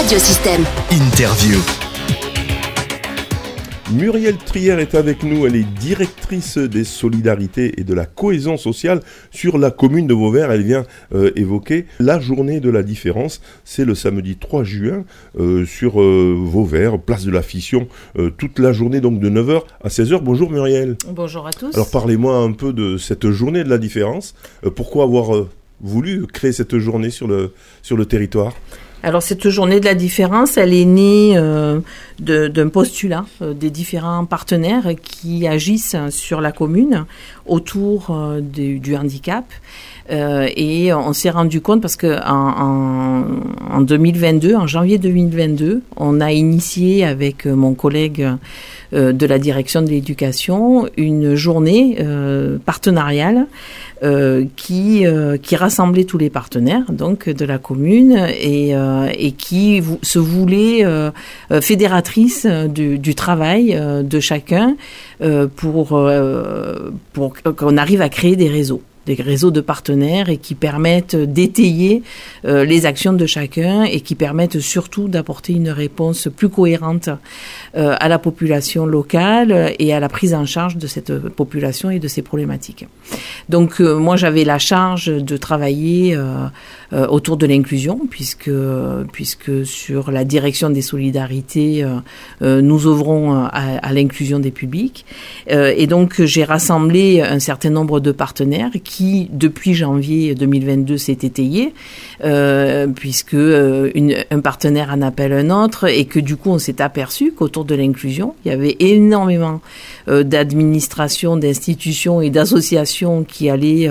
Radiosystème. Interview. Muriel Trier est avec nous, elle est directrice des solidarités et de la cohésion sociale sur la commune de Vauvert. Elle vient euh, évoquer la journée de la différence. C'est le samedi 3 juin euh, sur euh, Vauvert, place de la Fission, toute la journée donc de 9h à 16h. Bonjour Muriel. Bonjour à tous. Alors parlez-moi un peu de cette journée de la différence. pourquoi avoir voulu créer cette journée sur le, sur le territoire? Alors cette journée de la différence, elle est née euh, d'un postulat euh, des différents partenaires qui agissent sur la commune autour euh, du, handicap. et on s'est rendu compte parce que en, en, 2022, en janvier 2022, on a initié avec mon collègue de la direction de l'éducation une journée partenariale qui, qui rassemblait tous les partenaires donc de la commune et, et qui se voulait fédératrice du, du, travail de chacun pour, pour qu'on arrive à créer des réseaux des réseaux de partenaires et qui permettent d'étayer euh, les actions de chacun et qui permettent surtout d'apporter une réponse plus cohérente euh, à la population locale et à la prise en charge de cette population et de ses problématiques. Donc euh, moi j'avais la charge de travailler autour de l'inclusion puisque puisque sur la direction des solidarités nous ouvrons à, à l'inclusion des publics et donc j'ai rassemblé un certain nombre de partenaires qui qui, depuis janvier 2022, s'est étayé, euh, puisque euh, un partenaire en appelle un autre, et que du coup, on s'est aperçu qu'autour de l'inclusion, il y avait énormément euh, d'administrations, d'institutions et d'associations qui allaient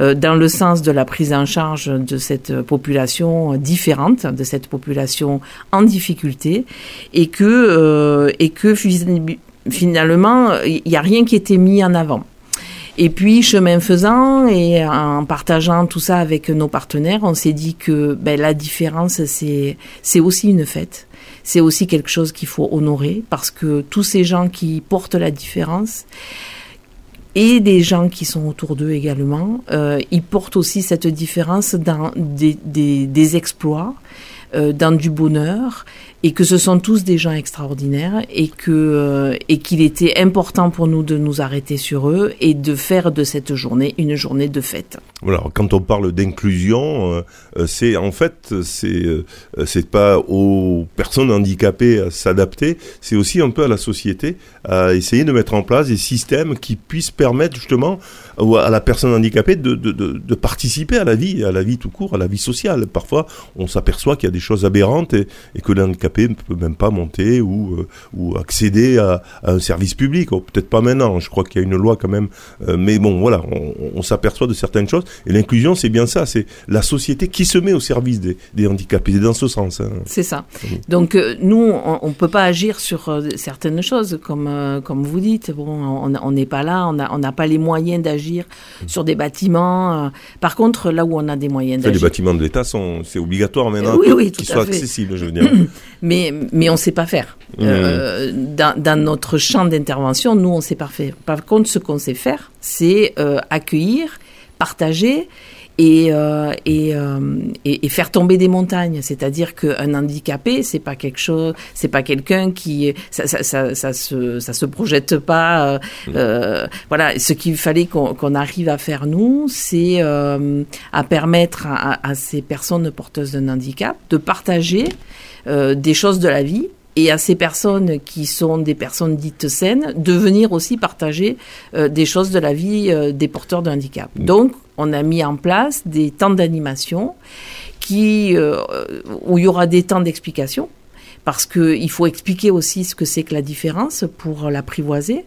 euh, dans le sens de la prise en charge de cette population différente, de cette population en difficulté, et que, et que finalement, il n'y a rien qui était mis en avant. Et puis, chemin faisant et en partageant tout ça avec nos partenaires, on s'est dit que ben, la différence, c'est, c'est aussi une fête. C'est aussi quelque chose qu'il faut honorer parce que tous ces gens qui portent la différence, et des gens qui sont autour d'eux également, euh, ils portent aussi cette différence dans des, des, des exploits, euh, dans du bonheur et que ce sont tous des gens extraordinaires et que euh, et qu'il était important pour nous de nous arrêter sur eux et de faire de cette journée une journée de fête. Voilà, quand on parle d'inclusion, euh, euh, c'est en fait c'est c'est pas aux personnes handicapées à s'adapter, c'est aussi un peu à la société à essayer de mettre en place des systèmes qui puissent permettre justement à la personne handicapée de, de, participer à la vie, à la vie tout court, à la vie sociale. Parfois, on s'aperçoit qu'il y a des choses aberrantes et, et que l'handicap ne peut même pas monter ou, euh, ou accéder à, un service public. Oh, peut-être pas maintenant, je crois qu'il y a une loi quand même. Euh, mais bon, voilà, on, s'aperçoit de certaines choses. Et l'inclusion, c'est bien ça, c'est la société qui se met au service des, des handicapés. C'est dans ce sens. Hein. C'est ça. Donc euh, nous, on ne peut pas agir sur certaines choses, comme, comme vous dites. Bon, on n'est pas là, on n'a on pas les moyens d'agir sur des bâtiments. Par contre, là où on a des moyens d'agir... Les bâtiments de l'État, c'est obligatoire maintenant qu'ils soient accessibles, je veux dire. mais, mais on ne sait pas faire. Mmh. Euh, dans, dans, notre champ d'intervention, nous, on ne sait pas faire. Par contre, ce qu'on sait faire, c'est euh, accueillir, partager et, euh, et, euh, et, et, faire tomber des montagnes. C'est-à-dire qu'un handicapé, c'est pas quelque chose, c'est pas quelqu'un qui, ça, ça, ça, ça, se, ça se projette pas. Euh, mmh. euh voilà, ce qu'il fallait qu'on arrive à faire nous, c'est à permettre à, à, ces personnes porteuses d'un handicap de partager euh, des choses de la vie et à ces personnes qui sont des personnes dites saines de venir aussi partager euh, des choses de la vie euh, des porteurs de handicap. Mm. Donc, on a mis en place des temps d'animation qui où il y aura des temps d'explication parce qu'il faut expliquer aussi ce que c'est que la différence pour l'apprivoiser.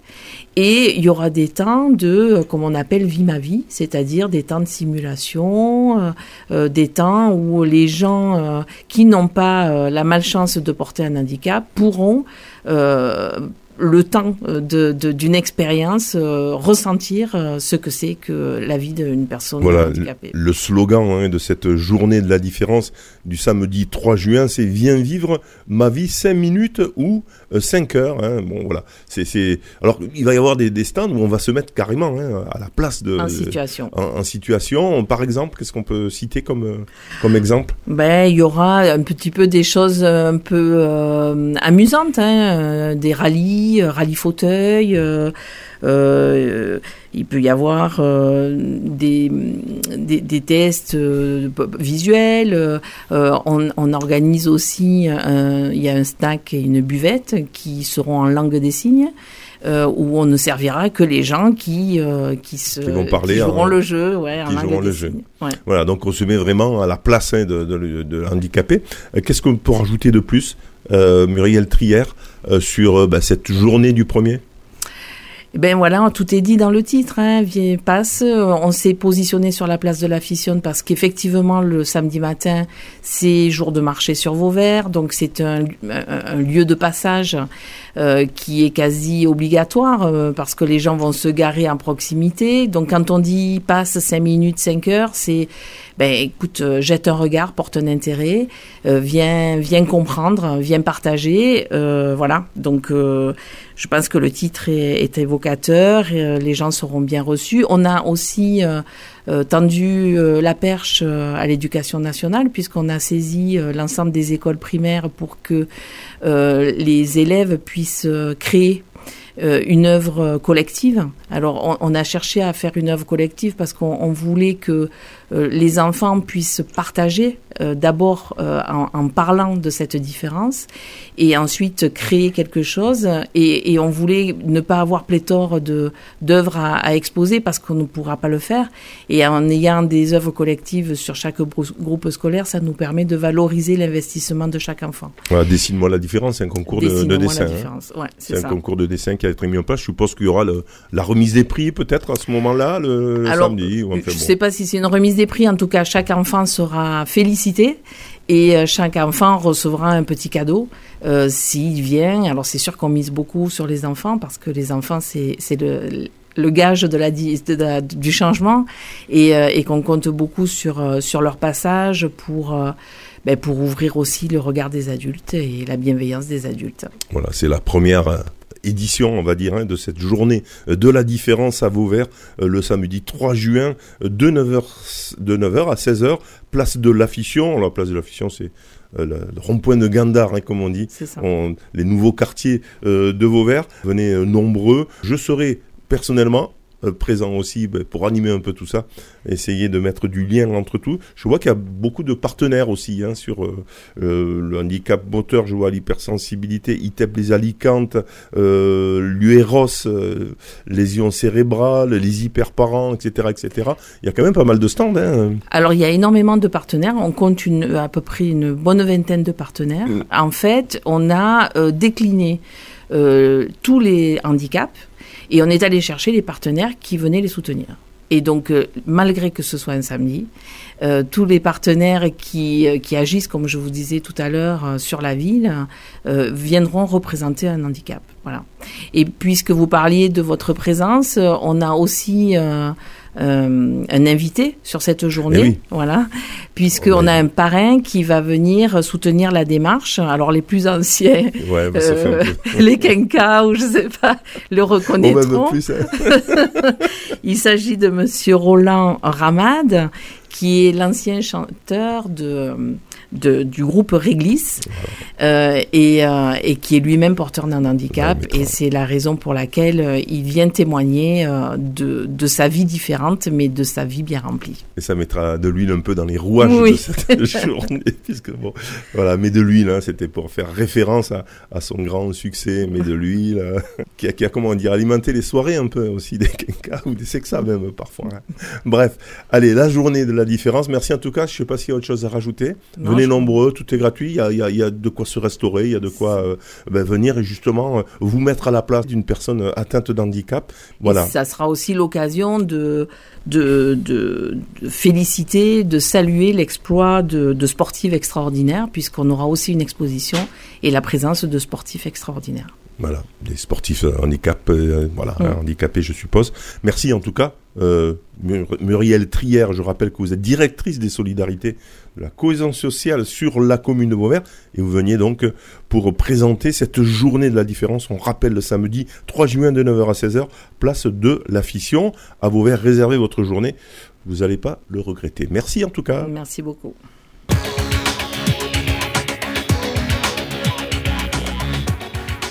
Et il y aura des temps de, comme on appelle vie ma vie, c'est-à-dire des temps de simulation, euh, euh, des temps où les gens euh, qui n'ont pas la malchance de porter un handicap pourront le temps d'une expérience, ressentir ce que c'est que la vie d'une personne voilà, handicapée. Le slogan hein, de cette journée de la différence du samedi 3 juin, c'est Viens vivre ma vie 5 minutes ou 5 heures. Hein. Bon, voilà. C'est, Alors, il va y avoir des, des, stands où on va se mettre carrément hein, à la place de. En situation. En, situation. Par exemple, qu'est-ce qu'on peut citer comme, comme exemple? Ben, il y aura un petit peu des choses un peu euh, amusantes, euh, des rallyes, euh, rallye fauteuil. Euh, il peut y avoir des, tests visuels. On, on, organise aussi, il y a un snack et une buvette qui seront en langue des signes. Euh, où on ne servira que les gens qui euh, qui se qui vont parler joueront le jeu, ouais, qui joueront le jeu. Ouais. Voilà, donc on se met vraiment à la place hein, de, de, de l'handicapé. Euh, qu'est-ce qu'on peut rajouter de plus, Muriel Trière, sur bah, cette journée du premier? Eh ben voilà, tout est dit dans le titre. Hein. passe. On s'est positionné sur la place de la Fissionne parce qu'effectivement le samedi matin c'est jour de marché sur Vauvert, donc c'est un, un, lieu de passage euh, qui est quasi obligatoire euh, parce que les gens vont se garer en proximité. Donc quand on dit passe 5 minutes, 5 heures, c'est ben écoute, euh, jette un regard, porte un intérêt, viens, viens comprendre, viens partager, voilà. Donc je pense que le titre est, est évocateur, les gens seront bien reçus. On a aussi euh, tendu euh, la perche euh, à l'éducation nationale puisqu'on a saisi l'ensemble des écoles primaires pour que les élèves puissent créer une œuvre collective. Alors, on, a cherché à faire une œuvre collective parce qu'on voulait que les enfants puissent partager d'abord en, en, parlant de cette différence et ensuite créer quelque chose. Et, et on voulait ne pas avoir pléthore d'œuvres à, à, exposer parce qu'on ne pourra pas le faire. Et en ayant des œuvres collectives sur chaque groupe scolaire, ça nous permet de valoriser l'investissement de chaque enfant. Voilà, dessine-moi la différence, c'est un concours de, de, dessin. Hein. Ouais, c'est un concours de dessin qui a été mis en place. Je suppose qu'il y aura le, la remise des prix peut-être à ce moment-là, le, Alors, samedi. Ou je ne sais pas si c'est une remise des prix. En tout cas, chaque enfant sera félicité et euh, chaque enfant recevra un petit cadeau euh, s'il vient. Alors c'est sûr qu'on mise beaucoup sur les enfants parce que les enfants c'est le le gage de la, de du changement et, euh, et qu'on compte beaucoup sur sur leur passage pour ben, pour ouvrir aussi le regard des adultes et la bienveillance des adultes. Voilà, c'est la première édition, on va dire, hein, de cette journée de la différence à Vauvert, le samedi 3 juin, de 9h, de 9h à 16h, place de l'Affition. La place de l'Affition, c'est euh, le, rond-point de Gandar, hein, comme on dit, les nouveaux quartiers euh, de Vauvert. Venez euh, nombreux. Je serai personnellement euh, présent aussi ben, pour animer un peu tout ça, essayer de mettre du lien entre tout. Je vois qu'il y a beaucoup de partenaires aussi hein, sur euh, euh, le handicap moteur, je vois l'hypersensibilité, ITEP les Alicantes, l'UEROS, lésions cérébrales, les hyperparents, etc., etc. Il y a quand même pas mal de stands. Hein. Alors il y a énormément de partenaires, on compte une, à peu près une bonne vingtaine de partenaires. Mm. En fait, on a décliné tous les handicaps et on est allé chercher les partenaires qui venaient les soutenir. Et donc, euh, malgré que ce soit un samedi, euh, tous les partenaires qui, euh, qui agissent, comme je vous disais tout à l'heure, sur la ville, viendront représenter un handicap. Voilà. Et puisque vous parliez de votre présence, on a aussi euh, un invité sur cette journée, eh voilà, puisqu'on a un parrain qui va venir soutenir la démarche. Alors les plus anciens, ouais, bah, euh, les Kenka ou je sais pas, le reconnaîtront. Plus, hein. Il s'agit de Monsieur Roland Ramad, qui est l'ancien chanteur de de, du groupe Réglis euh, et, euh, et, qui est lui-même porteur d'un handicap. et c'est la raison pour laquelle euh, il vient témoigner de, de, sa vie différente, mais de sa vie bien remplie. Et ça mettra de l'huile un peu dans les rouages de cette journée, puisque bon, voilà, mais de l'huile, hein, c'était pour faire référence à, à, son grand succès, mais de l'huile, qui, a, qui, a, comment dire, alimenté les soirées un peu aussi des quinquas ou des sexas même parfois. Hein. Bref, allez, la journée de la différence. Merci en tout cas. Je sais pas s'il y a autre chose à rajouter nombreux, tout est gratuit, il y a, de quoi se restaurer, il y a de quoi ben, venir et justement vous mettre à la place d'une personne atteinte d'handicap. Voilà. ça sera aussi l'occasion de de, de, féliciter, de saluer l'exploit de, de sportives extraordinaires, puisqu'on aura aussi une exposition et la présence de sportifs extraordinaires. Voilà, des sportifs euh, handicap, euh, voilà, mm. handicapés, je suppose. Merci en tout cas, euh, Muriel Trière. Je rappelle que vous êtes directrice des solidarités de la cohésion sociale sur la commune de Vauvert, et vous veniez donc pour présenter cette journée de la différence. On rappelle le samedi 3 juin de 9h à 16h, place de la fission. À Vauvert, réservez votre journée. Vous n'allez pas le regretter. Merci en tout cas. Merci beaucoup.